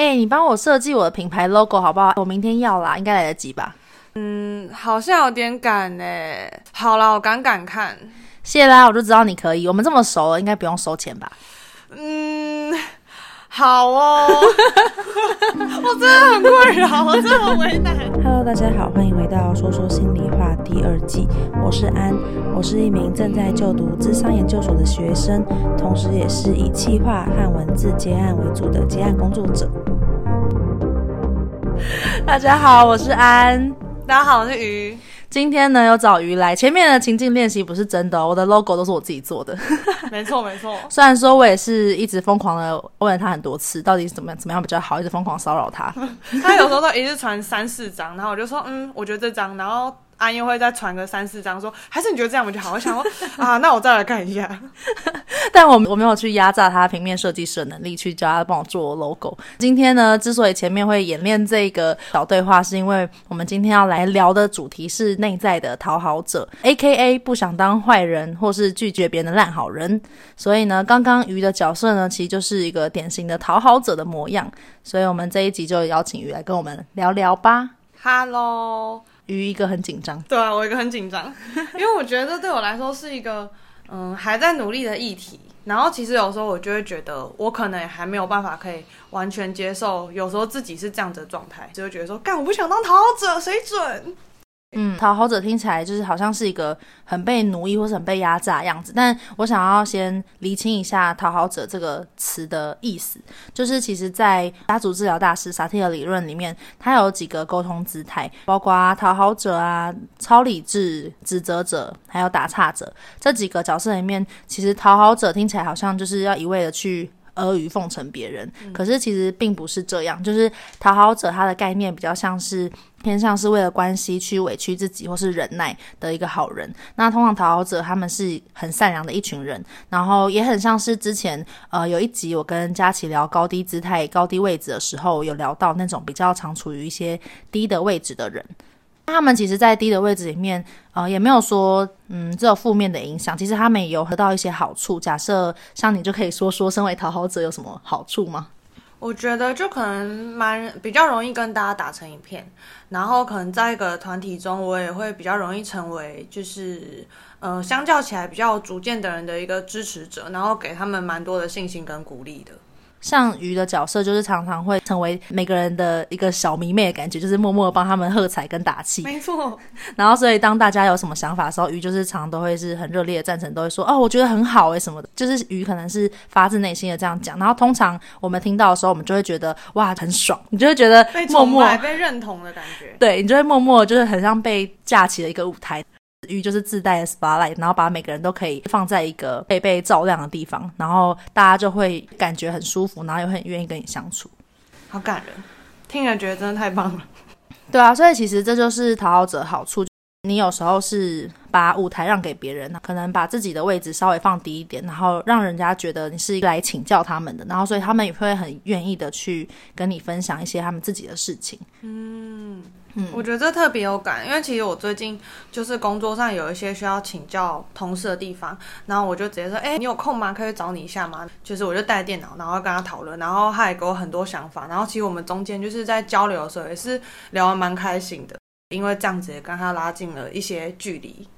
哎、欸，你帮我设计我的品牌 logo 好不好？我明天要啦，应该来得及吧？嗯，好像有点赶呢。好啦，我赶赶看。谢啦，我就知道你可以。我们这么熟了，应该不用收钱吧？嗯。好哦，我真的很困扰，我真的很为难。Hello，大家好，欢迎回到说说心里话第二季。我是安，我是一名正在就读智商研究所的学生，同时也是以企划和文字接案为主的接案工作者。大家好，我是安。大家好，我是鱼。今天呢，有找鱼来。前面的情境练习不是真的哦，我的 logo 都是我自己做的。没错，没错。虽然说我也是一直疯狂的问了他很多次，到底怎么样怎么样比较好，一直疯狂骚扰他。他有时候都一直传三四张，然后我就说，嗯，我觉得这张，然后。安又会再传个三四张，说还是你觉得这样我就好。我想说 啊，那我再来看一下。但我我没有去压榨他平面设计师的能力，去叫他帮我做 logo。今天呢，之所以前面会演练这个小对话，是因为我们今天要来聊的主题是内在的讨好者，AKA 不想当坏人或是拒绝别人的烂好人。所以呢，刚刚鱼的角色呢，其实就是一个典型的讨好者的模样。所以我们这一集就邀请鱼来跟我们聊聊吧。Hello。于一个很紧张，对啊，我一个很紧张，因为我觉得这对我来说是一个嗯还在努力的议题。然后其实有时候我就会觉得，我可能还没有办法可以完全接受，有时候自己是这样子的状态，就会觉得说，干我不想当讨好者，谁准？嗯，讨好者听起来就是好像是一个很被奴役或是很被压榨的样子。但我想要先厘清一下“讨好者”这个词的意思，就是其实，在家族治疗大师萨提尔理论里面，它有几个沟通姿态，包括讨好者啊、超理智、指责者，还有打岔者。这几个角色里面，其实讨好者听起来好像就是要一味的去阿谀奉承别人，可是其实并不是这样。就是讨好者他的概念比较像是。偏向是为了关系去委屈自己或是忍耐的一个好人。那通常讨好者他们是很善良的一群人，然后也很像是之前呃有一集我跟佳琪聊高低姿态、高低位置的时候，有聊到那种比较常处于一些低的位置的人。他们其实，在低的位置里面，呃，也没有说嗯只有负面的影响，其实他们也有得到一些好处。假设像你就可以说说，身为讨好者有什么好处吗？我觉得就可能蛮比较容易跟大家打成一片，然后可能在一个团体中，我也会比较容易成为就是呃相较起来比较有主见的人的一个支持者，然后给他们蛮多的信心跟鼓励的。像鱼的角色，就是常常会成为每个人的一个小迷妹的感觉，就是默默的帮他们喝彩跟打气。没错。然后，所以当大家有什么想法的时候，鱼就是常常都会是很热烈的赞成，都会说：“哦，我觉得很好诶什么的。”就是鱼可能是发自内心的这样讲。然后，通常我们听到的时候，我们就会觉得哇，很爽，你就会觉得默默被认同的感觉。对，你就会默默就是很像被架起了一个舞台。鱼就是自带的 spotlight，然后把每个人都可以放在一个被被照亮的地方，然后大家就会感觉很舒服，然后又很愿意跟你相处。好感人，听了觉得真的太棒了。对啊，所以其实这就是讨好者好处。你有时候是把舞台让给别人，可能把自己的位置稍微放低一点，然后让人家觉得你是来请教他们的，然后所以他们也会很愿意的去跟你分享一些他们自己的事情。嗯。嗯，我觉得这特别有感，因为其实我最近就是工作上有一些需要请教同事的地方，然后我就直接说，哎，你有空吗？可以找你一下吗？就是我就带电脑，然后跟他讨论，然后他也给我很多想法，然后其实我们中间就是在交流的时候也是聊得蛮开心的，因为这样子也跟他拉近了一些距离。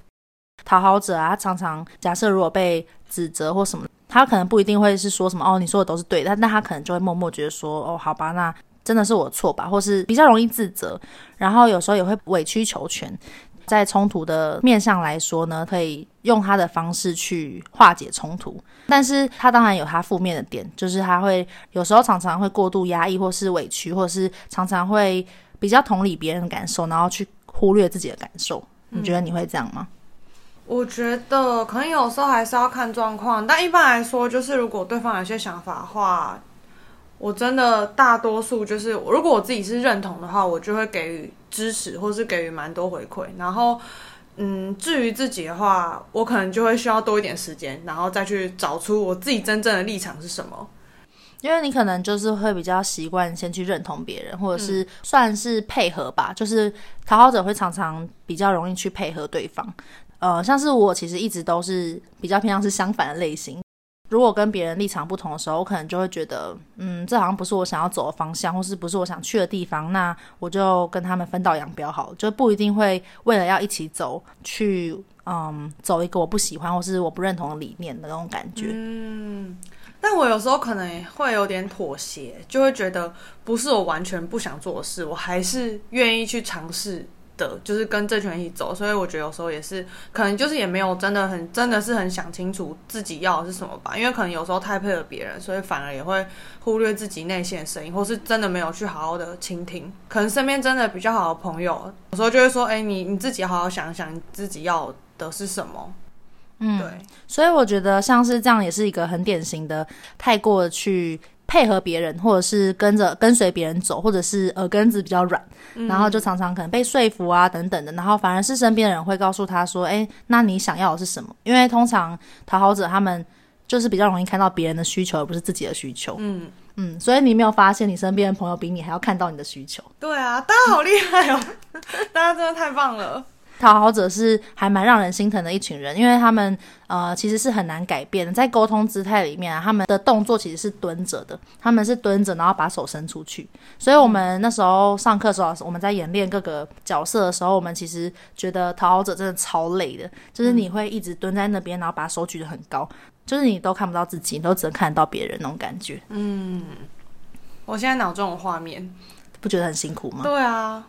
讨好者啊，他常常假设如果被指责或什么，他可能不一定会是说什么哦，你说的都是对的，但那他可能就会默默觉得说，哦，好吧，那。真的是我错吧，或是比较容易自责，然后有时候也会委曲求全。在冲突的面上来说呢，可以用他的方式去化解冲突，但是他当然有他负面的点，就是他会有时候常常会过度压抑，或是委屈，或是常常会比较同理别人的感受，然后去忽略自己的感受。你觉得你会这样吗？我觉得可能有时候还是要看状况，但一般来说，就是如果对方有些想法的话。我真的大多数就是，如果我自己是认同的话，我就会给予支持，或是给予蛮多回馈。然后，嗯，至于自己的话，我可能就会需要多一点时间，然后再去找出我自己真正的立场是什么。因为你可能就是会比较习惯先去认同别人，或者是算是配合吧。就是讨好者会常常比较容易去配合对方。呃，像是我其实一直都是比较偏向是相反的类型。如果跟别人立场不同的时候，我可能就会觉得，嗯，这好像不是我想要走的方向，或是不是我想去的地方，那我就跟他们分道扬镳好了，就不一定会为了要一起走去，嗯，走一个我不喜欢或是我不认同的理念的那种感觉。嗯，但我有时候可能会有点妥协，就会觉得不是我完全不想做的事，我还是愿意去尝试。的就是跟这群人一起走，所以我觉得有时候也是可能就是也没有真的很真的是很想清楚自己要的是什么吧，因为可能有时候太配合别人，所以反而也会忽略自己内心的声音，或是真的没有去好好的倾听。可能身边真的比较好的朋友，有时候就会说：“哎、欸，你你自己好好想想，你自己要的是什么。”嗯，对。所以我觉得像是这样，也是一个很典型的太过去。配合别人，或者是跟着跟随别人走，或者是耳根子比较软，嗯，然后就常常可能被说服啊等等的，然后反而是身边的人会告诉他说：“哎，那你想要的是什么？”因为通常讨好者他们就是比较容易看到别人的需求，而不是自己的需求。嗯嗯，所以你没有发现你身边的朋友比你还要看到你的需求？对啊，大家好厉害哦，大家真的太棒了。讨好者是还蛮让人心疼的一群人，因为他们呃其实是很难改变的，在沟通姿态里面啊，他们的动作其实是蹲着的，他们是蹲着，然后把手伸出去。所以我们那时候上课的时候，我们在演练各个角色的时候，我们其实觉得讨好者真的超累的，就是你会一直蹲在那边，然后把手举得很高，就是你都看不到自己，你都只能看得到别人那种感觉。嗯，我现在脑中有画面，不觉得很辛苦吗？对啊。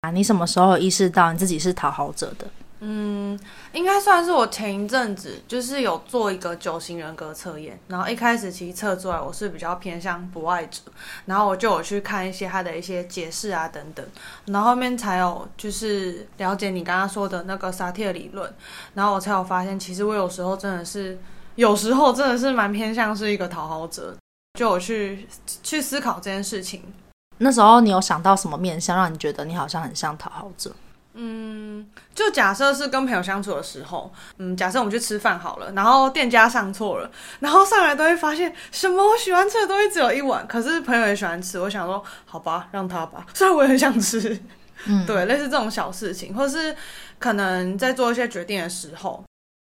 啊，你什么时候意识到你自己是讨好者的？嗯，应该算是我前一阵子就是有做一个九型人格测验，然后一开始其实测出来我是比较偏向不爱者，然后我就有去看一些他的一些解释啊等等，然后后面才有就是了解你刚刚说的那个萨提尔理论，然后我才有发现，其实我有时候真的是有时候真的是蛮偏向是一个讨好者，就有去去思考这件事情。那时候你有想到什么面向让你觉得你好像很像讨好者？嗯，就假设是跟朋友相处的时候，嗯，假设我们去吃饭好了，然后店家上错了，然后上来都会发现什么我喜欢吃的东西只有一碗，可是朋友也喜欢吃，我想说好吧，让他吧，虽然我也很想吃，嗯，对，类似这种小事情，或是可能在做一些决定的时候，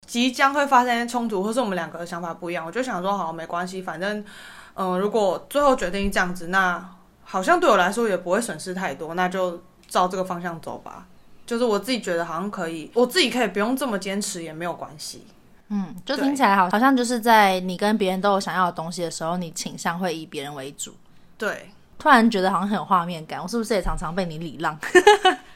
即将会发生冲突，或是我们两个的想法不一样，我就想说好，没关系，反正，嗯、如果最后决定这样子，那。好像对我来说也不会损失太多，那就照这个方向走吧。就是我自己觉得好像可以，我自己可以不用这么坚持也没有关系。嗯，就听起来好，好像就是在你跟别人都有想要的东西的时候，你倾向会以别人为主。对，突然觉得好像很有画面感。我是不是也常常被你礼让？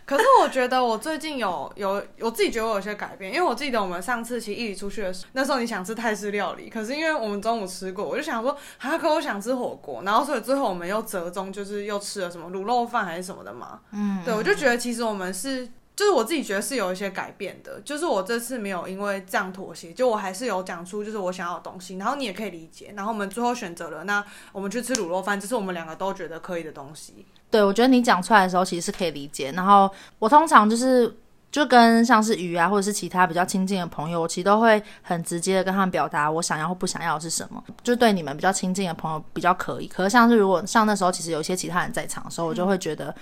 可是我觉得我最近有有我自己觉得我有些改变，因为我记得我们上次其实一起出去的时候，那时候你想吃泰式料理，可是因为我们中午吃过，我就想说啊，可我想吃火锅，然后所以最后我们又折中，就是又吃了什么卤肉饭还是什么的嘛。嗯，对，我就觉得其实我们是。就是我自己觉得是有一些改变的，就是我这次没有因为这样妥协，就我还是有讲出就是我想要的东西，然后你也可以理解，然后我们最后选择了那我们去吃卤肉饭，这是我们两个都觉得可以的东西。对，我觉得你讲出来的时候其实是可以理解，然后我通常就是就跟像是鱼啊或者是其他比较亲近的朋友，我其实都会很直接的跟他们表达我想要或不想要的是什么，就对你们比较亲近的朋友比较可以，可是像是如果像那时候其实有一些其他人在场的时候，我就会觉得。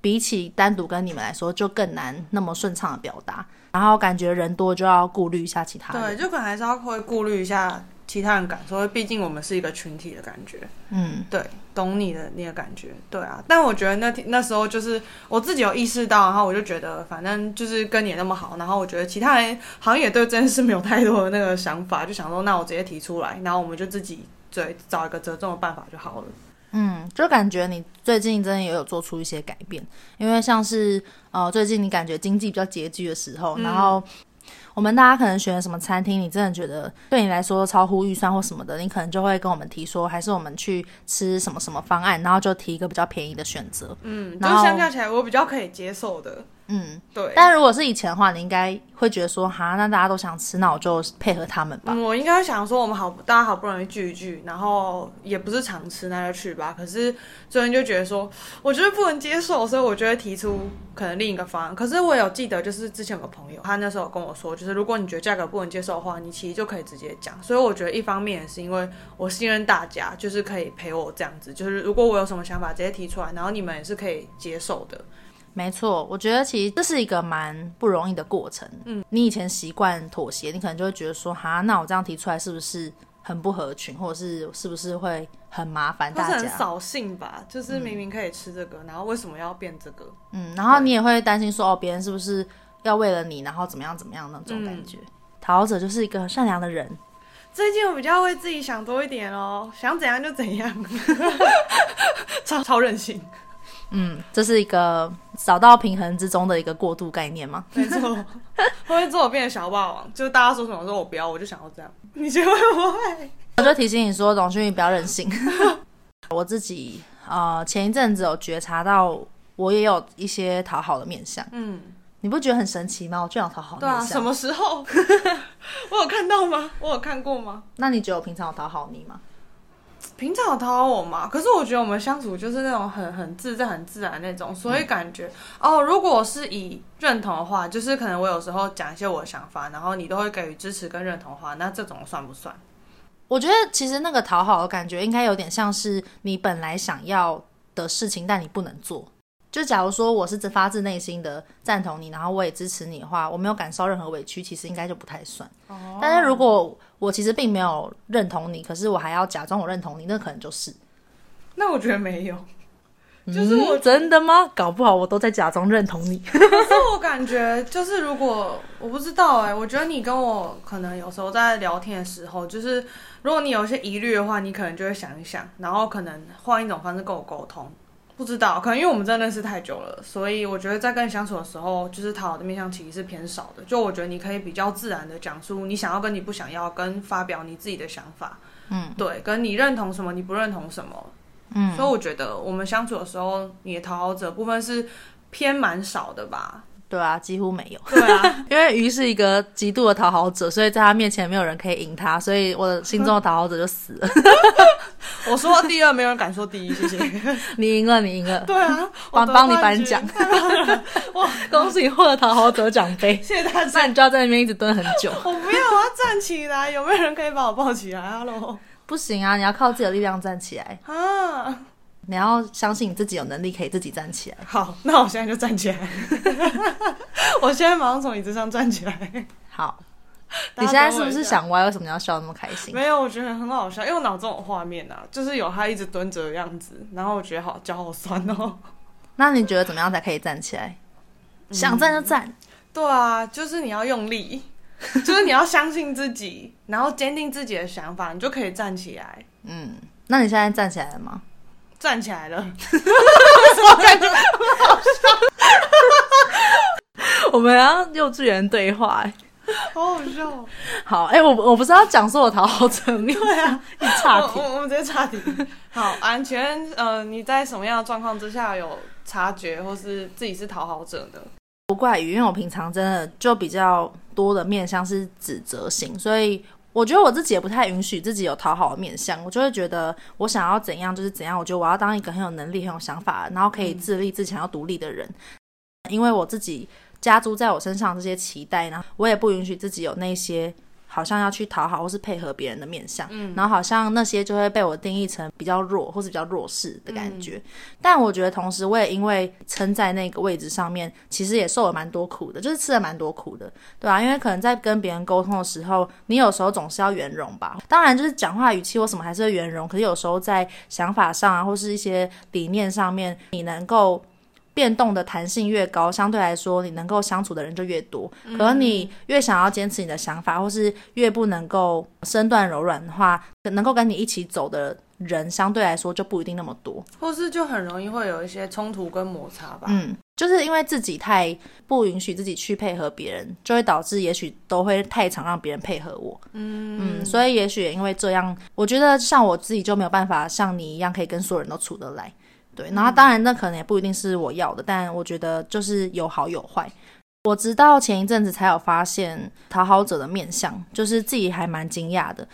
比起单独跟你们来说，就更难那么顺畅的表达，然后感觉人多就要顾虑一下其他人，对，就可能还是要会顾虑一下其他人感受，毕竟我们是一个群体的感觉。嗯，对，懂你的那个感觉，对啊。但我觉得那天那时候就是我自己有意识到，然后我就觉得反正就是跟你那么好，然后我觉得其他人好像也对这件事没有太多的那个想法，就想说那我直接提出来，然后我们就自己对找一个折中的办法就好了。嗯，就感觉你最近真的也有做出一些改变，因为像是呃，最近你感觉经济比较拮据的时候，嗯、然后我们大家可能选什么餐厅，你真的觉得对你来说超乎预算或什么的，你可能就会跟我们提说，还是我们去吃什么什么方案，然后就提一个比较便宜的选择。嗯，然后相较起来，我比较可以接受的。嗯，对。但如果是以前的话，你应该会觉得说，哈，那大家都想吃，那我就配合他们吧。嗯，我应该想说，我们好，大家好不容易聚一聚，然后也不是常吃，那就去吧。可是最近就觉得说，我觉得不能接受，所以我就会提出可能另一个方案。可是我有记得，就是之前有个朋友，他那时候跟我说，就是如果你觉得价格不能接受的话，你其实就可以直接讲。所以我觉得一方面也是因为我信任大家，就是可以陪我这样子，就是如果我有什么想法直接提出来，然后你们也是可以接受的。没错，我觉得其实这是一个蛮不容易的过程。嗯，你以前习惯妥协，你可能就会觉得说，哈，那我这样提出来是不是很不合群，或者是是不是会很麻烦大家？是很扫兴吧，就是明明可以吃这个，嗯、然后为什么要变这个？嗯，然后你也会担心说，哦，别人是不是要为了你，然后怎么样怎么样那种感觉？讨好者就是一个善良的人。最近我比较为自己想多一点哦，想怎样就怎样，超超任性。嗯，这是一个找到平衡之中的一个过渡概念吗？没错，会 不会做我变成小霸王？就是大家说什么说我不要，我就想要这样。你觉得会不会？我就提醒你说，董勋宇不要任性。我自己呃前一阵子有觉察到，我也有一些讨好的面相。嗯，你不觉得很神奇吗？我就想讨好的面相。对啊，什么时候？我有看到吗？我有看过吗？那你觉得我平常有讨好你吗？平常有讨好我嘛？可是我觉得我们相处就是那种很很自在、很自然那种，所以感觉、嗯、哦，如果是以认同的话，就是可能我有时候讲一些我的想法，然后你都会给予支持跟认同的话，那这种算不算？我觉得其实那个讨好的感觉应该有点像是你本来想要的事情，但你不能做。就假如说我是发自内心的赞同你，然后我也支持你的话，我没有感受任何委屈，其实应该就不太算。哦。但是如果我其实并没有认同你，可是我还要假装我认同你，那可能就是。那我觉得没有，就是我、嗯、真的吗？搞不好我都在假装认同你。可是我感觉就是如果我不知道哎、欸，我觉得你跟我可能有时候在聊天的时候，就是如果你有些疑虑的话，你可能就会想一想，然后可能换一种方式跟我沟通。不知道，可能因为我们真的认识太久了，所以我觉得在跟你相处的时候，就是讨好的面向其实是偏少的。就我觉得你可以比较自然的讲出你想要跟你不想要，跟发表你自己的想法。嗯，对，跟你认同什么，你不认同什么。嗯，所以我觉得我们相处的时候，你的讨好者部分是偏蛮少的吧。对啊，几乎没有。对啊，因为鱼是一个极度的讨好者，所以在他面前没有人可以赢他，所以我的心中的讨好者就死了。我说第二，没有人敢说第一。谢谢，你赢了，你赢了。对啊，帮帮你颁奖。哇，恭喜你获得讨好者奖杯。谢谢大家。那你就要在那边一直蹲很久。我不要，我要站起来。有没有人可以把我抱起来？Hello。不行啊，你要靠自己的力量站起来。啊。你要相信你自己有能力可以自己站起来。好，那我现在就站起来。我现在马上从椅子上站起来。好，你现在是不是想歪？为什么要笑那么开心？没有，我觉得很好笑，因为我脑中有画面啊，就是有他一直蹲着的样子，然后我觉得好脚好酸哦。那你觉得怎么样才可以站起来？嗯、想站就站。对啊，就是你要用力，就是你要相信自己，然后坚定自己的想法，你就可以站起来。嗯，那你现在站起来了吗？站起来了，我感觉很好笑。我们要幼稚园对话，哎，好好笑。好，哎、欸，我我不是要讲说我讨好者，对啊，一差题，我们直接差题。好，安全，呃，你在什么样的状况之下有察觉，或是自己是讨好者的？不怪于，因为我平常真的就比较多的面向是指责型，所以。我觉得我自己也不太允许自己有讨好的面相，我就会觉得我想要怎样就是怎样。我觉得我要当一个很有能力、很有想法，然后可以自立自强、要独立的人。因为我自己加诸在我身上这些期待，呢我也不允许自己有那些。好像要去讨好或是配合别人的面相，嗯，然后好像那些就会被我定义成比较弱或是比较弱势的感觉。嗯，但我觉得同时我也因为撑在那个位置上面，其实也受了蛮多苦的，就是吃了蛮多苦的，对啊，因为可能在跟别人沟通的时候，你有时候总是要圆融吧。当然，就是讲话语气或什么还是会圆融，可是有时候在想法上啊，或是一些理念上面，你能够。变动的弹性越高，相对来说，你能够相处的人就越多。可能你越想要坚持你的想法，或是越不能够身段柔软的话，能够跟你一起走的人，相对来说就不一定那么多，或是就很容易会有一些冲突跟摩擦吧。嗯，就是因为自己太不允许自己去配合别人，就会导致也许都会太常让别人配合我。嗯嗯，所以也许也因为这样，我觉得像我自己就没有办法像你一样可以跟所有人都处得来。对，然后当然那可能也不一定是我要的，但我觉得就是有好有坏。我直到前一阵子才有发现讨好者的面相，就是自己还蛮惊讶的。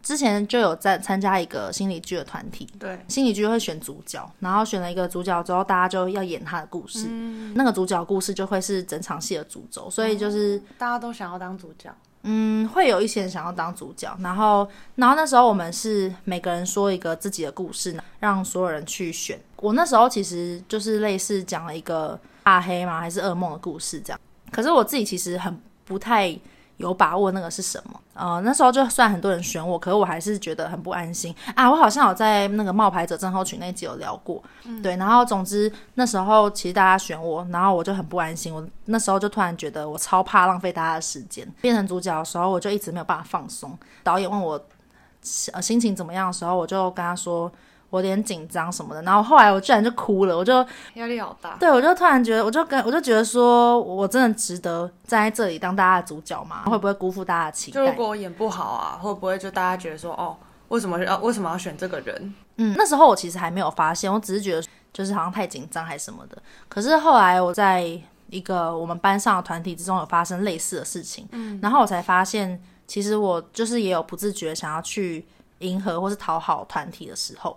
之前就有在参加一个心理剧的团体，对，心理剧会选主角，然后选了一个主角之后，大家就要演他的故事，嗯、那个主角故事就会是整场戏的主轴，所以就是、哦、大家都想要当主角。嗯，会有一些人想要当主角，然后，然后那时候我们是每个人说一个自己的故事，让所有人去选。我那时候其实就是类似讲了一个大黑嘛，还是噩梦的故事这样。可是我自己其实很不太有把握那个是什么。呃，那时候就算很多人选我，可是我还是觉得很不安心啊。我好像有在那个冒牌者症候群那集有聊过，嗯、对。然后总之那时候其实大家选我，然后我就很不安心。我那时候就突然觉得我超怕浪费大家的时间。变成主角的时候，我就一直没有办法放松。导演问我呃心情怎么样的时候，我就跟他说。我有点紧张什么的，然后后来我居然就哭了，我就压力好大。对，我就突然觉得，我就跟我就觉得说，我真的值得站在这里当大家的主角吗？会不会辜负大家的期待？就如果我演不好啊，会不会就大家觉得说，哦，为什么要为什么要选这个人？嗯，那时候我其实还没有发现，我只是觉得就是好像太紧张还是什么的。可是后来我在一个我们班上的团体之中有发生类似的事情，嗯，然后我才发现，其实我就是也有不自觉想要去迎合或是讨好团体的时候。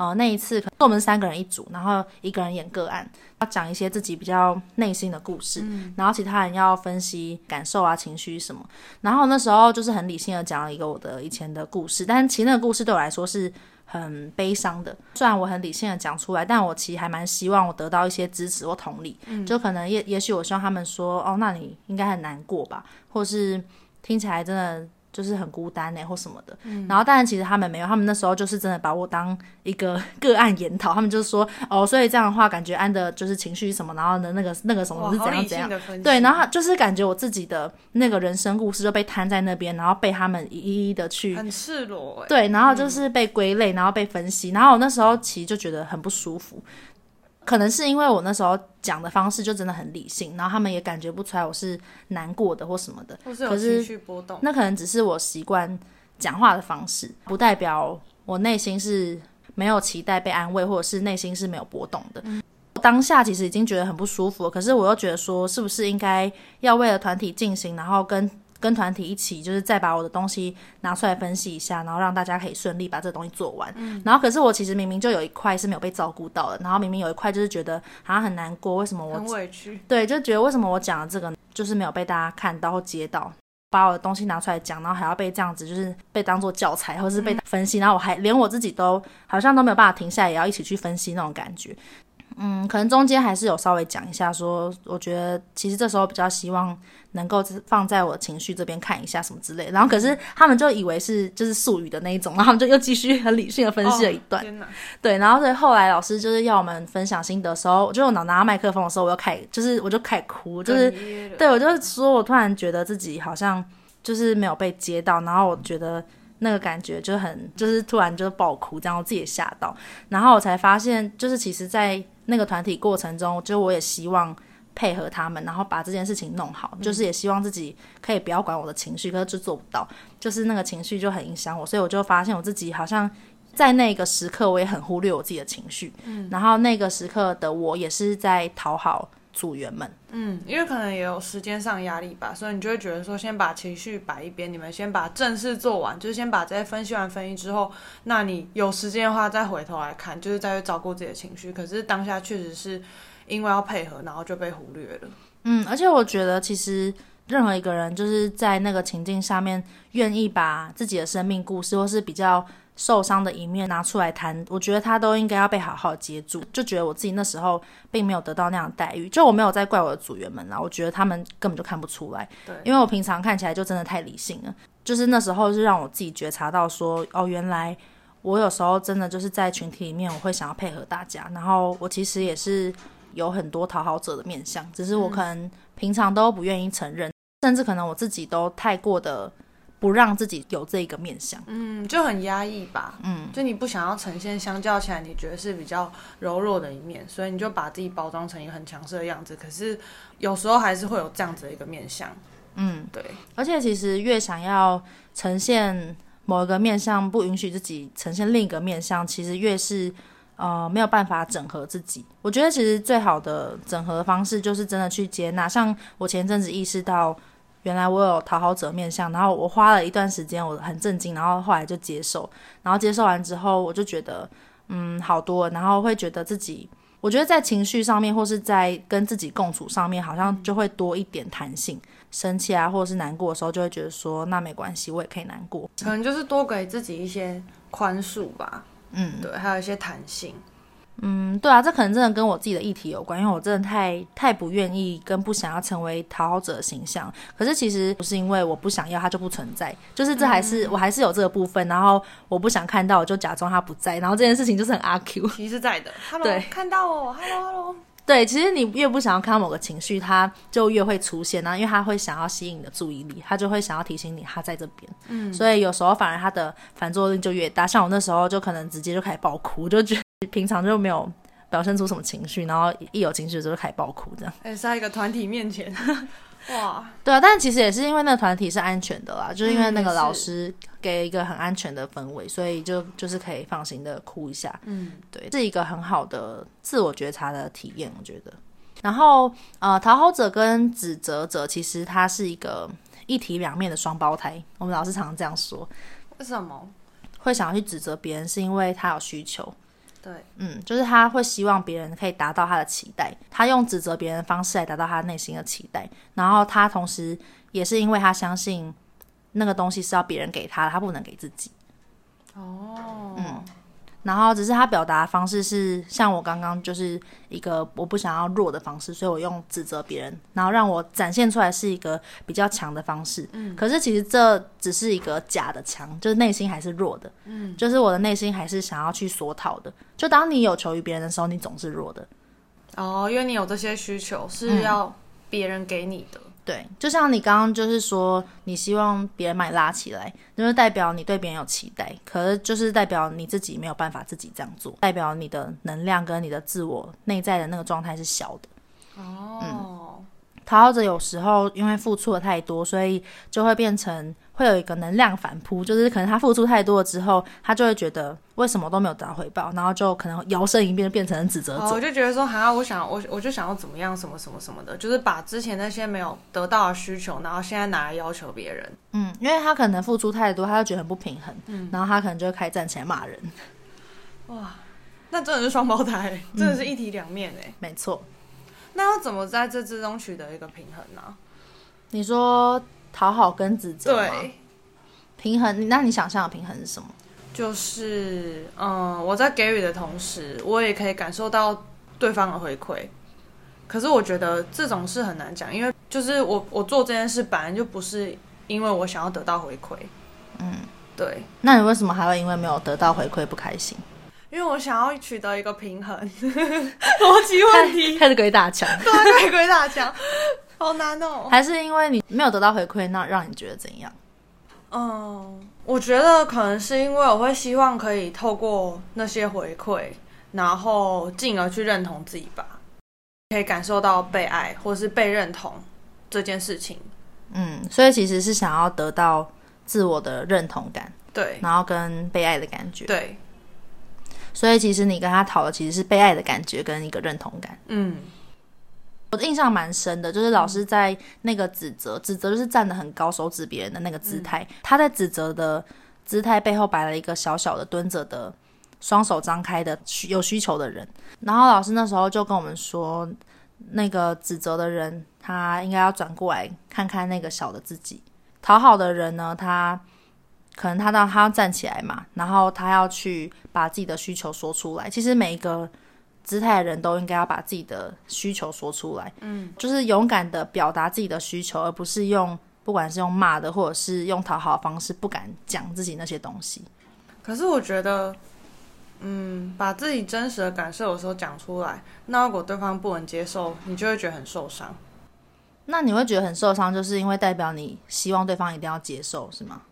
呃，那一次可能我们三个人一组，然后一个人演个案，要讲一些自己比较内心的故事，嗯、然后其他人要分析感受啊、情绪什么。然后那时候就是很理性的讲了一个我的以前的故事，但是其实那个故事对我来说是很悲伤的。虽然我很理性的讲出来，但我其实还蛮希望我得到一些支持或同理。嗯、就可能也也许我希望他们说，哦，那你应该很难过吧，或是听起来真的。就是很孤单呢、欸，或什么的。嗯、然后，但是，其实他们没有，他们那时候就是真的把我当一个 个案研讨。他们就是说，哦，所以这样的话，感觉安的就是情绪什么，然后呢，那个那个什么是怎样怎样。对，然后就是感觉我自己的那个人生故事就被摊在那边，然后被他们一一的去很赤裸、欸。对，然后就是被归类，然后被分析。嗯、然后我那时候其实就觉得很不舒服。可能是因为我那时候讲的方式就真的很理性，然后他们也感觉不出来我是难过的或什么的。或是有情绪波动。那可能只是我习惯讲话的方式，不代表我内心是没有期待被安慰，或者是内心是没有波动的。嗯、当下其实已经觉得很不舒服，可是我又觉得说，是不是应该要为了团体进行，然后跟。跟团体一起，就是再把我的东西拿出来分析一下，然后让大家可以顺利把这个东西做完。嗯、然后，可是我其实明明就有一块是没有被照顾到的，然后明明有一块就是觉得好像很难过，为什么我很委屈？对，就觉得为什么我讲的这个就是没有被大家看到或接到，把我的东西拿出来讲，然后还要被这样子就是被当做教材，或是被分析，嗯、然后我还连我自己都好像都没有办法停下来，也要一起去分析那种感觉。嗯，可能中间还是有稍微讲一下说，说我觉得其实这时候比较希望能够放在我情绪这边看一下什么之类，然后可是他们就以为是就是术语的那一种，然后他们就又继续很理性的分析了一段。哦、对，然后所以后来老师就是要我们分享心得的时候，就我拿拿麦克风的时候，我又开就是我就开始哭，就是对我就说我突然觉得自己好像就是没有被接到，然后我觉得。那个感觉就很，就是突然就爆哭，这样我自己也吓到，然后我才发现，就是其实，在那个团体过程中，就我也希望配合他们，然后把这件事情弄好，嗯、就是也希望自己可以不要管我的情绪，可是就做不到，就是那个情绪就很影响我，所以我就发现我自己好像在那个时刻，我也很忽略我自己的情绪，嗯，然后那个时刻的我也是在讨好。组员们，嗯，因为可能也有时间上压力吧，所以你就会觉得说，先把情绪摆一边，你们先把正事做完，就是先把这些分析完分析之后，那你有时间的话再回头来看，就是再去照顾自己的情绪。可是当下确实是因为要配合，然后就被忽略了。嗯，而且我觉得其实任何一个人就是在那个情境下面，愿意把自己的生命故事或是比较。受伤的一面拿出来谈，我觉得他都应该要被好好接住。就觉得我自己那时候并没有得到那样的待遇，就我没有在怪我的组员们啦，我觉得他们根本就看不出来。对，因为我平常看起来就真的太理性了。就是那时候是让我自己觉察到说，哦，原来我有时候真的就是在群体里面，我会想要配合大家，然后我其实也是有很多讨好者的面相，只是我可能平常都不愿意承认，嗯、甚至可能我自己都太过的。不让自己有这一个面相，嗯，就很压抑吧，嗯，就你不想要呈现相较起来你觉得是比较柔弱的一面，所以你就把自己包装成一个很强势的样子。可是有时候还是会有这样子的一个面相，嗯，对。而且其实越想要呈现某一个面相，不允许自己呈现另一个面相，其实越是呃没有办法整合自己。我觉得其实最好的整合的方式就是真的去接纳。像我前阵子意识到。原来我有讨好者面相，然后我花了一段时间，我很震惊，然后后来就接受，然后接受完之后，我就觉得，嗯，好多，然后会觉得自己，我觉得在情绪上面或是在跟自己共处上面，好像就会多一点弹性。生气啊，或者是难过的时候，就会觉得说，那没关系，我也可以难过，可能就是多给自己一些宽恕吧。嗯，对，还有一些弹性。嗯，对啊，这可能真的跟我自己的议题有关，因为我真的太太不愿意跟不想要成为讨好者的形象。可是其实不是因为我不想要，它就不存在，就是这还是、嗯、我还是有这个部分。然后我不想看到，我就假装它不在。然后这件事情就是很阿 Q，其实在的。Hello, 对，看到我，Hello Hello。对，其实你越不想要看到某个情绪，它就越会出现，然后因为它会想要吸引你的注意力，它就会想要提醒你它在这边。嗯，所以有时候反而它的反作用力就越大。像我那时候就可能直接就开始爆哭，就觉得。平常就没有表现出什么情绪，然后一有情绪就开始爆哭，这样。哎、欸，在一个团体面前，哇，对啊，但其实也是因为那个团体是安全的啦，就是因为那个老师给一个很安全的氛围，所以就就是可以放心的哭一下。嗯，对，是一个很好的自我觉察的体验，我觉得。然后呃，讨好者跟指责者其实他是一个一体两面的双胞胎，我们老师常常这样说。为什么会想要去指责别人？是因为他有需求。对，嗯，就是他会希望别人可以达到他的期待，他用指责别人的方式来达到他内心的期待，然后他同时也是因为他相信那个东西是要别人给他的，他不能给自己。哦，嗯。然后只是他表达的方式是像我刚刚就是一个我不想要弱的方式，所以我用指责别人，然后让我展现出来是一个比较强的方式。嗯，可是其实这只是一个假的强，就是内心还是弱的。嗯，就是我的内心还是想要去索讨的。就当你有求于别人的时候，你总是弱的。哦，因为你有这些需求是要别人给你的。嗯对，就像你刚刚就是说，你希望别人把你拉起来，就是代表你对别人有期待，可是就是代表你自己没有办法自己这样做，代表你的能量跟你的自我内在的那个状态是小的。哦。嗯讨好者有时候因为付出的太多，所以就会变成会有一个能量反扑，就是可能他付出太多了之后，他就会觉得为什么都没有得到回报，然后就可能摇身一变变成指责者。我就觉得说，哈我想我我就想要怎么样，什么什么什么的，就是把之前那些没有得到的需求，然后现在拿来要求别人。嗯，因为他可能付出太多，他就觉得很不平衡，嗯，然后他可能就会开始站起来骂人。哇，那真的是双胞胎，真的是一体两面哎，没错。那要怎么在这之中取得一个平衡呢？你说讨好跟指责，对，平衡。那你想象的平衡是什么？就是，嗯，我在给予的同时，我也可以感受到对方的回馈。可是我觉得这种事很难讲，因为就是我我做这件事本来就不是因为我想要得到回馈。嗯，对。那你为什么还会因为没有得到回馈不开心？因为我想要取得一个平衡，逻辑问题，开始鬼打墙，对，开始鬼打墙，好难哦。还是因为你没有得到回馈，那让你觉得怎样？嗯，我觉得可能是因为我会希望可以透过那些回馈，然后进而去认同自己吧，可以感受到被爱或是被认同这件事情。嗯，所以其实是想要得到自我的认同感，对，然后跟被爱的感觉，对。所以其实你跟他讨的其实是被爱的感觉跟一个认同感。嗯，我的印象蛮深的，就是老师在那个指责，指责就是站得很高，手指别人的那个姿态。嗯、他在指责的姿态背后摆了一个小小的蹲着的，双手张开的有需求的人。然后老师那时候就跟我们说，那个指责的人他应该要转过来看看那个小的自己。讨好的人呢，他。可能他到他要站起来嘛，然后他要去把自己的需求说出来。其实每一个姿态的人都应该要把自己的需求说出来，嗯，就是勇敢的表达自己的需求，而不是用不管是用骂的或者是用讨好的方式，不敢讲自己那些东西。可是我觉得，嗯，把自己真实的感受有时候讲出来，那如果对方不能接受，你就会觉得很受伤。那你会觉得很受伤，就是因为代表你希望对方一定要接受，是吗？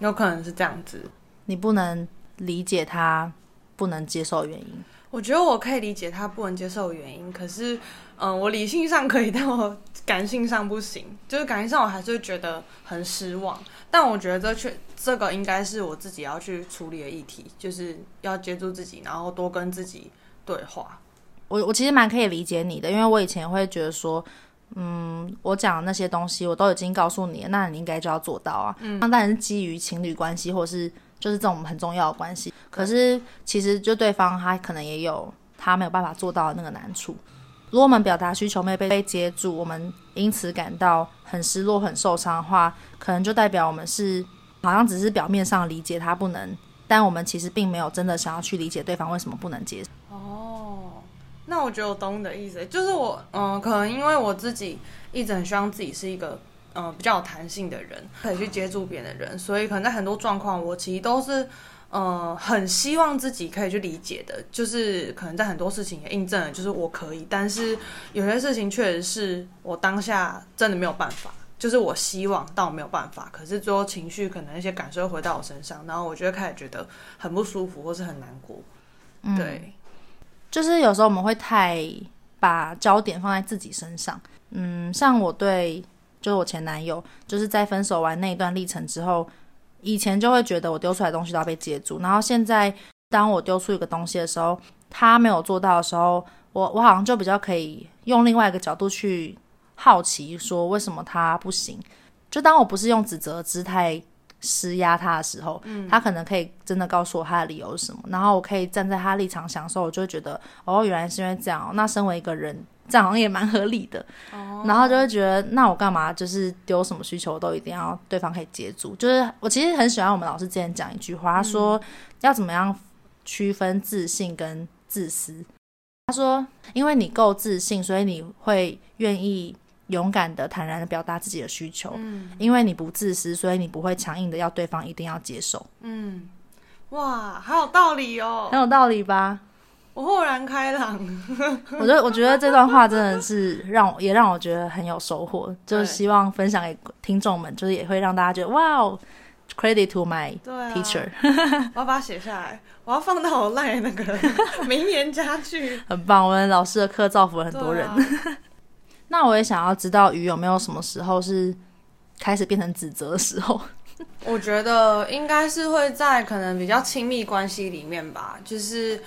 有可能是这样子，你不能理解他不能接受的原因。我觉得我可以理解他不能接受的原因，可是，嗯，我理性上可以，但我感性上不行。就是感性上我还是会觉得很失望，但我觉得这却这个应该是我自己要去处理的议题，就是要接住自己，然后多跟自己对话。我我其实蛮可以理解你的，因为我以前会觉得说。嗯，我讲的那些东西我都已经告诉你了，那你应该就要做到啊。嗯，那当然是基于情侣关系，或是就是这种很重要的关系。可是其实就对方他可能也有他没有办法做到的那个难处。如果我们表达需求没被被接住，我们因此感到很失落、很受伤的话，可能就代表我们是好像只是表面上理解他不能。但我们其实并没有真的想要去理解对方为什么不能接受。哦，那我觉得我懂你的意思，就是我嗯，可能因为我自己一直很希望自己是一个嗯比较有弹性的人，可以去接触别人的人，所以可能在很多状况，我其实都是。呃，很希望自己可以去理解的，就是可能在很多事情也印证了，就是我可以，但是有些事情确实是我当下真的没有办法，就是我希望但我没有办法，可是最后情绪可能一些感受会回到我身上，然后我就会开始觉得很不舒服或是很难过。嗯，对，就是有时候我们会太把焦点放在自己身上。嗯，像我对就是我前男友，就是在分手完那一段历程之后。以前就会觉得我丢出来东西都要被接住，然后现在当我丢出一个东西的时候，他没有做到的时候，我我好像就比较可以用另外一个角度去好奇，说为什么他不行？就当我不是用指责姿态施压他的时候，嗯，他可能可以真的告诉我他的理由是什么，然后我可以站在他立场想的时候，我就会觉得哦，原来是因为这样。那身为一个人。这样好像也蛮合理的，oh. 然后就会觉得，那我干嘛就是丢什么需求都一定要对方可以接住？就是我其实很喜欢我们老师之前讲一句话，他说要怎么样区分自信跟自私？他说，因为你够自信，所以你会愿意勇敢的、坦然的表达自己的需求。嗯，因为你不自私，所以你不会强硬的要对方一定要接受。嗯，哇，好有道理哦，很有道理吧？我豁然开朗，我觉得我觉得这段话真的是让我也让我觉得很有收获，就是希望分享给听众们，就是也会让大家觉得哇哦，credit to my teacher，啊、我要把它写下来，我要放到我赖那个 名言佳句，很棒，我们老师的课造福了很多人。啊、那我也想要知道鱼有没有什么时候是开始变成指责的时候？我觉得应该是会在可能比较亲密关系里面吧，就是。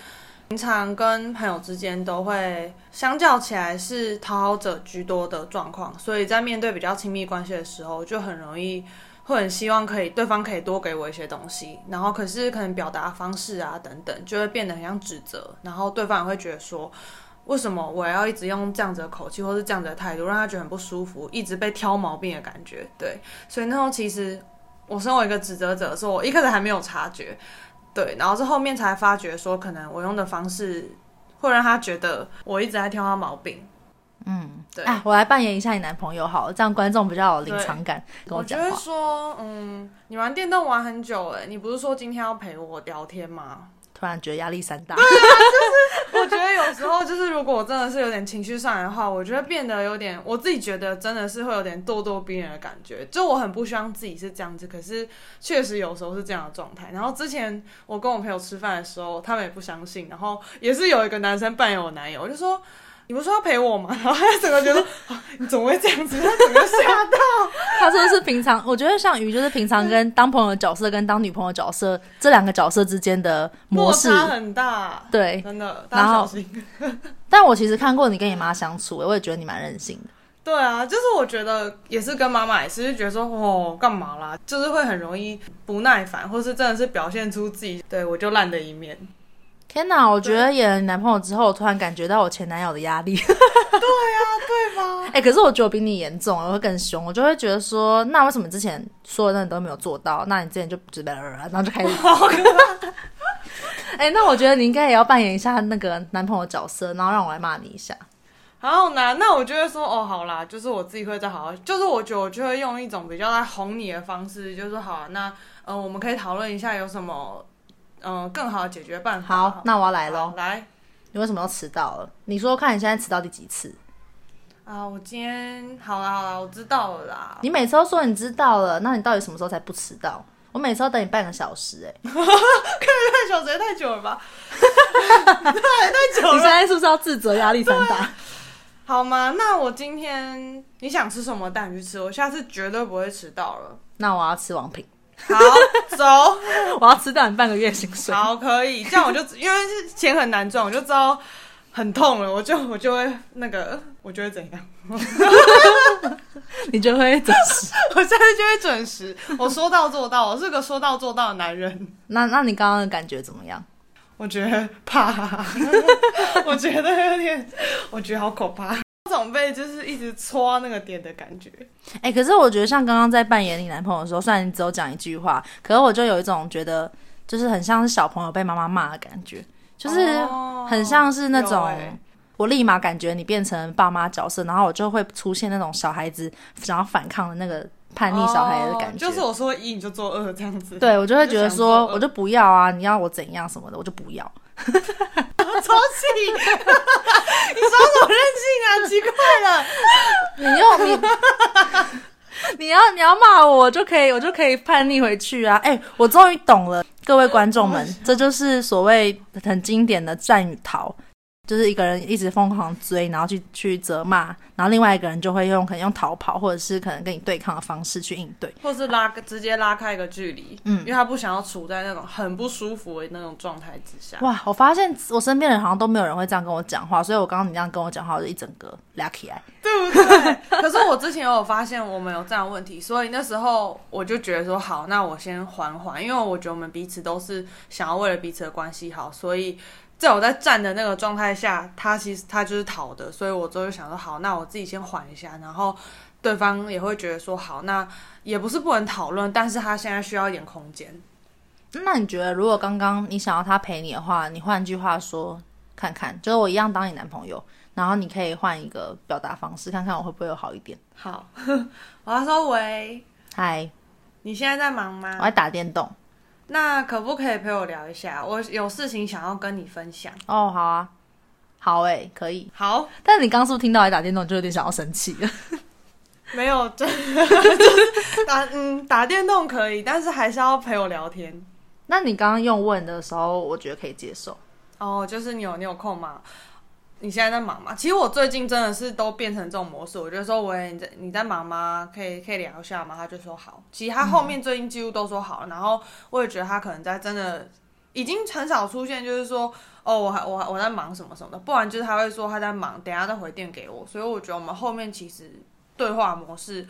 平常跟朋友之间都会相较起来是讨好者居多的状况，所以在面对比较亲密关系的时候，就很容易会很希望可以对方可以多给我一些东西，然后可是可能表达方式啊等等，就会变得很像指责，然后对方也会觉得说，为什么我要一直用这样子的口气或是这样子的态度，让他觉得很不舒服，一直被挑毛病的感觉。对，所以那时候其实我身为一个指责者的时候，我一开始还没有察觉。对，然后是后面才发觉说，可能我用的方式会让他觉得我一直在挑他毛病。嗯，对。啊，我来扮演一下你男朋友好了，这样观众比较有临场感。跟我讲话。我觉得说，嗯，你玩电动玩很久哎，你不是说今天要陪我聊天吗？突然觉得压力山大。对啊，就觉得有时候就是，如果我真的是有点情绪上来的话，我觉得变得有点，我自己觉得真的是会有点咄咄逼人的感觉。就我很不希望自己是这样子，可是确实有时候是这样的状态。然后之前我跟我朋友吃饭的时候，他们也不相信，然后也是有一个男生扮演我男友，我就说。你不是说要陪我吗？然后他整个觉得，你怎么会这样子？他整个吓到。他说的是平常，我觉得像鱼就是平常跟当朋友的角色跟当女朋友角色这两个角色之间的模式很大。对，真的。大家小心。但我其实看过你跟你妈相处，我也觉得你蛮任性的。对啊，就是我觉得也是跟妈妈也是，就觉得说哦，干嘛啦？就是会很容易不耐烦，或是真的是表现出自己对我就烂的一面。天哪！我觉得演了男朋友之后，我突然感觉到我前男友的压力。对呀，对吗？哎，可是我觉得我比你严重，我会更凶。我就会觉得说，那为什么之前说的那你都没有做到？那你之前就直白了，然后就开始。好可怕！哎，那我觉得你应该也要扮演一下那个男朋友角色，然后让我来骂你一下。好难。那我就会说，哦，好啦，就是我自己会再好好，就是我觉得我就会用一种比较在哄你的方式，就是说好啊，那嗯、呃，我们可以讨论一下有什么。嗯，更好的解决办法。好，那我要来喽。来，你为什么要迟到了？你说，看你现在迟到第几次？啊，我今天好啦好啦，我知道了啦。你每次都说你知道了，那你到底什么时候才不迟到？我每次都等你半个小时，欸，哎，看了半小时也太久了吧？太 太久了。你现在是不是要自责压力山大？好吗？那我今天你想吃什么带你去吃，我下次绝对不会迟到了。那我要吃王品。好，走！我要吃掉你半个月薪水。好，可以，这样我就因为是钱很难赚，我就知道很痛了，我就我就会那个，我就会怎样？你就会准时，我现在就会准时，我说到做到，我是个说到做到的男人。那那你刚刚的感觉怎么样？我觉得怕，我觉得有点，我觉得好可怕。种被就是一直戳那个点的感觉，哎、欸，可是我觉得像刚刚在扮演你男朋友的时候，虽然你只有讲一句话，可是我就有一种觉得就是很像是小朋友被妈妈骂的感觉，就是很像是那种。我立马感觉你变成爸妈角色，然后我就会出现那种小孩子想要反抗的那个叛逆小孩的感觉。哦、就是我说一你就做二这样子。对，我就会觉得说，我就不要啊！你要我怎样什么的，我就不要。超气！你说什么任性啊？奇怪了，你用你，你要你要骂我，我就可以，我就可以叛逆回去啊！哎、欸，我终于懂了，各位观众们，这就是所谓很经典的战与逃。就是一个人一直疯狂追，然后去去责骂，然后另外一个人就会用可能用逃跑，或者是可能跟你对抗的方式去应对，或是拉直接拉开一个距离，嗯，因为他不想要处在那种很不舒服的那种状态之下。哇，我发现我身边人好像都没有人会这样跟我讲话，所以我刚刚你这样跟我讲话，我就一整个拉起来，对不对？可是我之前有发现我们有这样的问题，所以那时候我就觉得说好，那我先缓缓，因为我觉得我们彼此都是想要为了彼此的关系好，所以。在我在站的那个状态下，他其实他就是逃的，所以我就想说好，那我自己先缓一下，然后对方也会觉得说好，那也不是不能讨论，但是他现在需要一点空间。那你觉得，如果刚刚你想要他陪你的话，你换句话说看看，就是我一样当你男朋友，然后你可以换一个表达方式，看看我会不会有好一点。好，我要说喂，嗨，你现在在忙吗？我在打电动。那可不可以陪我聊一下？我有事情想要跟你分享。哦，好啊，好哎、欸，可以。好，但是你刚是不是听到来打电动就有点想要生气了？没有，真的就打嗯打电动可以，但是还是要陪我聊天。那你刚刚用问的时候，我觉得可以接受。哦，就是你有你有空吗？你现在在忙吗？其实我最近真的是都变成这种模式。我觉得说，喂，你在你在忙吗？可以可以聊一下吗？他就说好。其实他后面最近几乎都说好。然后我也觉得他可能在真的已经很少出现，就是说哦，我还我我在忙什么什么的。不然就是他会说他在忙，等下再回电给我。所以我觉得我们后面其实对话模式，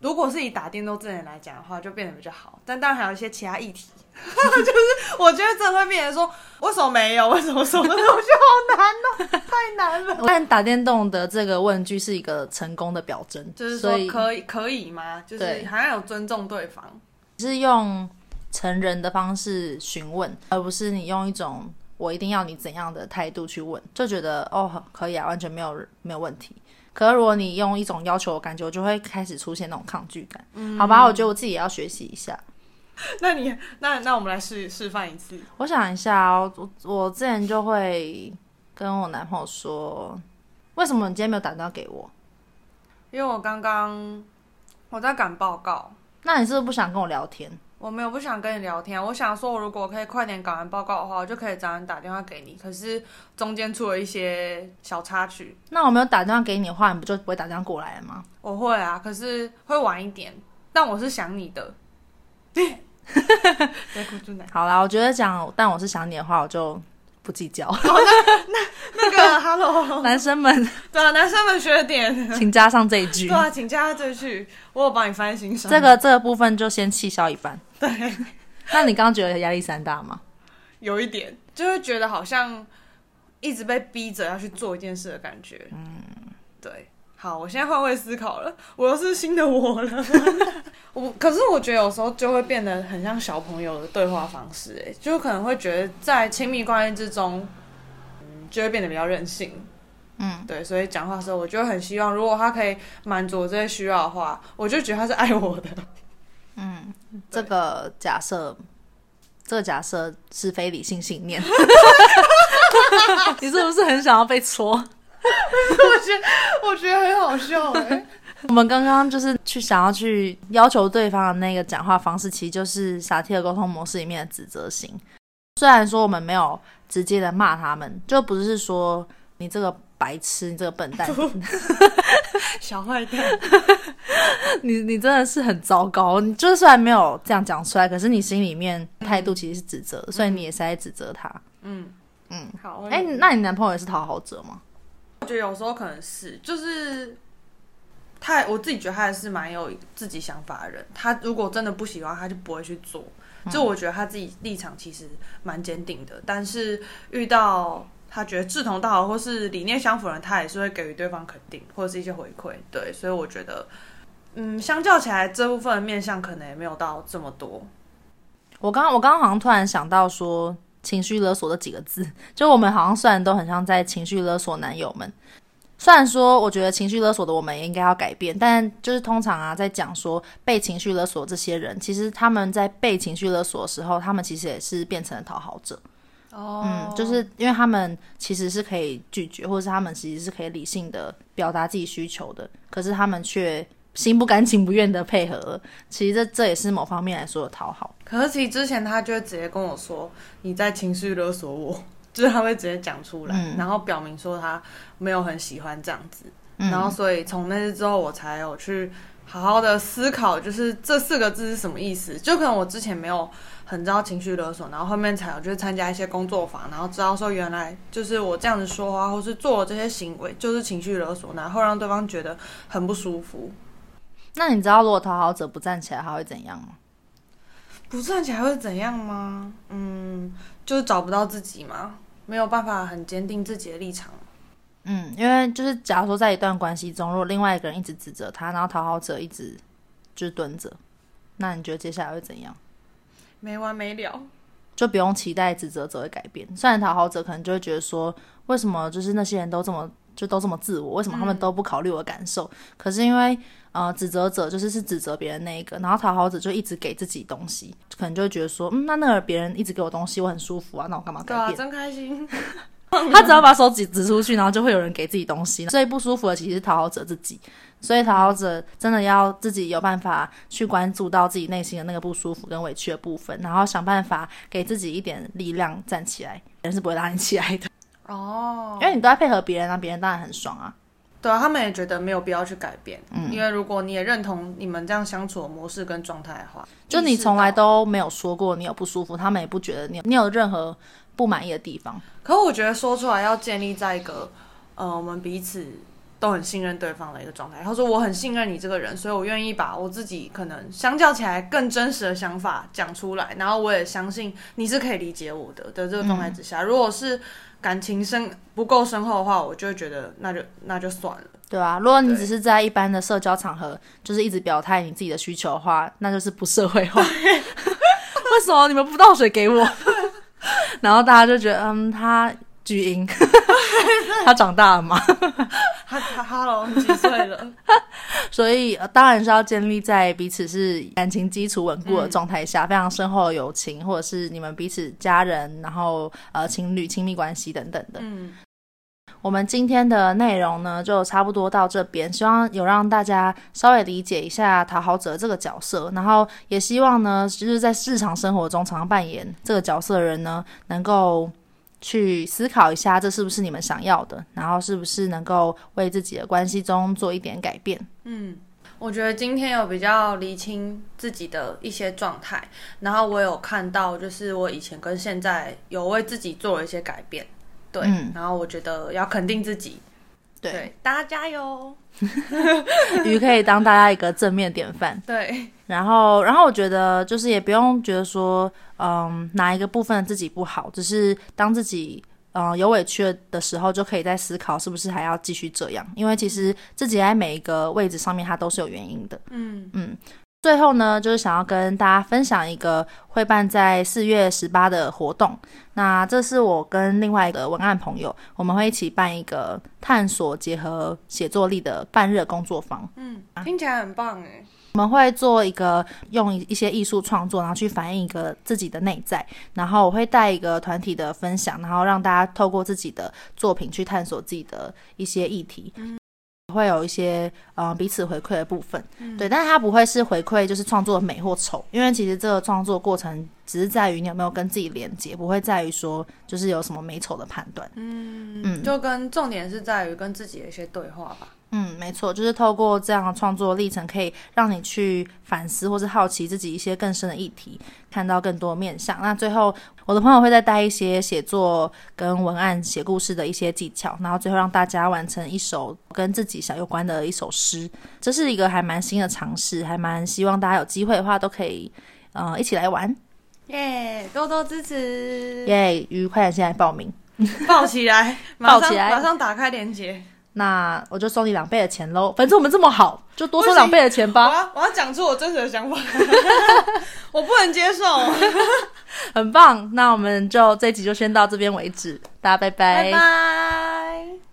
如果是以打电动这点来讲的话，就变得比较好。但当然还有一些其他议题。就是我觉得这会变成说，为什么没有？为什么什么？我觉得好难哦，太难了。但打电动的这个问句是一个成功的表征，就是说可以可以吗？就是还要有尊重对方，是用成人的方式询问，而不是你用一种我一定要你怎样的态度去问，就觉得哦可以啊，完全没有没有问题。可是如果你用一种要求的感觉，我就会开始出现那种抗拒感。嗯，好吧，我觉得我自己也要学习一下。那你那那我们来示示范一次。我想一下哦，我我之前就会跟我男朋友说，为什么你今天没有打电话给我？因为我刚刚我在赶报告。那你是不是不想跟我聊天？我没有不想跟你聊天，我想说，我如果可以快点赶完报告的话，我就可以早点打电话给你。可是中间出了一些小插曲。那我没有打电话给你的话，你不就不会打电话过来了吗？我会啊，可是会晚一点。但我是想你的。好啦，我觉得讲，但我是想你的话，我就不计较。哦、那那那个，Hello，男生们，对啊，男生们学点，请加上这一句。对啊，请加上这一句，我有帮你翻心上。这个这个部分就先气消一半。对，那你刚刚觉得压力山大吗？有一点，就会觉得好像一直被逼着要去做一件事的感觉。嗯，对。好，我现在换位思考了，我又是新的我了。我可是我觉得有时候就会变得很像小朋友的对话方式，哎，就可能会觉得在亲密关系之中，嗯，就会变得比较任性。嗯，对，所以讲话的时候，我就很希望，如果他可以满足我这些需要的话，我就觉得他是爱我的。嗯，这个假设，这个假设是非理性信念。你是不是很想要被戳？我觉得我觉得很好笑哎。我们刚刚就是去想要去要求对方的那个讲话方式，其实就是傻 T 的沟通模式里面的指责型。虽然说我们没有直接的骂他们，就不是说你这个白痴，你这个笨蛋，小坏蛋，你你真的是很糟糕。你就虽然没有这样讲出来，可是你心里面态度其实是指责，嗯、所以你也是在指责他。嗯嗯，好。哎、欸，那你男朋友也是讨好者吗？我觉得有时候可能是，就是他，我自己觉得他还是蛮有自己想法的人。他如果真的不喜欢，他就不会去做。就我觉得他自己立场其实蛮坚定的，但是遇到他觉得志同道合或是理念相符的人，他也是会给予对方肯定或者是一些回馈。对，所以我觉得，嗯，相较起来，这部分的面相可能也没有到这么多。我刚刚我刚刚好像突然想到说情绪勒索的几个字，就我们好像虽然都很像在情绪勒索男友们。虽然说，我觉得情绪勒索的我们也应该要改变，但就是通常啊，在讲说被情绪勒索这些人，其实他们在被情绪勒索的时候，他们其实也是变成了讨好者。哦，嗯，就是因为他们其实是可以拒绝，或者是他们其实是可以理性的表达自己需求的，可是他们却心不甘情不愿的配合了。其实这这也是某方面来说的讨好。可是其实之前他就会直接跟我说：“你在情绪勒索我。”就是他会直接讲出来，嗯，然后表明说他没有很喜欢这样子，嗯，然后所以从那次之后，我才有去好好的思考，就是这四个字是什么意思。就可能我之前没有很知道情绪勒索，然后后面才有就是参加一些工作坊，然后知道说原来就是我这样子说话或是做这些行为就是情绪勒索，然后让对方觉得很不舒服。那你知道如果讨好者不站起来，他会怎样吗？不站起来会怎样吗？嗯，就是找不到自己嘛？没有办法很坚定自己的立场，嗯，因为就是假如说在一段关系中，如果另外一个人一直指责他，然后讨好者一直就是蹲着，那你觉得接下来会怎样？没完没了，就不用期待指责者会改变。虽然讨好者可能就会觉得说，为什么就是那些人都这么就都这么自我，为什么他们都不考虑我的感受？嗯、可是因为呃，指责者就是是指责别人那一个，然后讨好者就一直给自己东西，可能就会觉得说，嗯，那那个别人一直给我东西，我很舒服啊，那我干嘛改变？对啊，真开心。他只要把手指指出去，然后就会有人给自己东西。最不舒服的其实是讨好者自己，所以讨好者真的要自己有办法去关注到自己内心的那个不舒服跟委屈的部分，然后想办法给自己一点力量站起来。人是不会拉你起来的哦，因为你都在配合别人啊，别人当然很爽啊。对啊，他们也觉得没有必要去改变，嗯，因为如果你也认同你们这样相处的模式跟状态的话，就你从来都没有说过你有不舒服，他们也不觉得你有你有任何不满意的地方。可我觉得说出来要建立在一个，呃，我们彼此都很信任对方的一个状态。他说我很信任你这个人，所以我愿意把我自己可能相较起来更真实的想法讲出来，然后我也相信你是可以理解我的的这个状态之下，嗯，如果是。感情深不够深厚的话，我就会觉得那就那就算了，对啊，如果你只是在一般的社交场合，就是一直表态你自己的需求的话，那就是不社会化。为什么你们不倒水给我？然后大家就觉得，嗯，他巨婴，他长大了吗？他他哈喽，几岁了？所以、呃、当然是要建立在彼此是感情基础稳固的状态下，嗯，非常深厚的友情，或者是你们彼此家人，然后呃情侣亲密关系等等的。嗯，我们今天的内容呢，就差不多到这边，希望有让大家稍微理解一下讨好者这个角色，然后也希望呢，就是在日常生活中常常扮演这个角色的人呢，能够。去思考一下，这是不是你们想要的？然后是不是能够为自己的关系中做一点改变？嗯，我觉得今天有比较厘清自己的一些状态，然后我有看到，就是我以前跟现在有为自己做了一些改变。对，嗯、然后我觉得要肯定自己。对，对大家加油！鱼可以当大家一个正面典范。对，然后，然后我觉得就是也不用觉得说，嗯，哪一个部分自己不好，只是当自己嗯有委屈的时候，就可以再思考是不是还要继续这样，因为其实自己在每一个位置上面，它都是有原因的。嗯嗯。最后呢，就是想要跟大家分享一个会办在四月十八的活动。那这是我跟另外一个文案朋友，我们会一起办一个探索结合写作力的半日工作坊。嗯，听起来很棒哎。我们会做一个用一些艺术创作，然后去反映一个自己的内在。然后我会带一个团体的分享，然后让大家透过自己的作品去探索自己的一些议题。嗯会有一些呃彼此回馈的部分，嗯，对，但是它不会是回馈，就是创作美或丑，因为其实这个创作过程只是在于你有没有跟自己连接，不会在于说就是有什么美丑的判断，嗯嗯，就跟重点是在于跟自己的一些对话吧。嗯，没错，就是透过这样的创作历程，可以让你去反思或是好奇自己一些更深的议题，看到更多面向。那最后，我的朋友会再带一些写作跟文案、写故事的一些技巧，然后最后让大家完成一首跟自己想有关的一首诗。这是一个还蛮新的尝试，还蛮希望大家有机会的话都可以，呃，一起来玩。耶、yeah，多多支持！耶，愉快点现在报名，报起来，抱起来，马上打开链接。那我就收你两倍的钱喽，反正我们这么好，就多收两倍的钱吧。我要我要讲出我真实的想法，我不能接受。很棒，那我们就这一集就先到这边为止，大家拜拜。拜拜。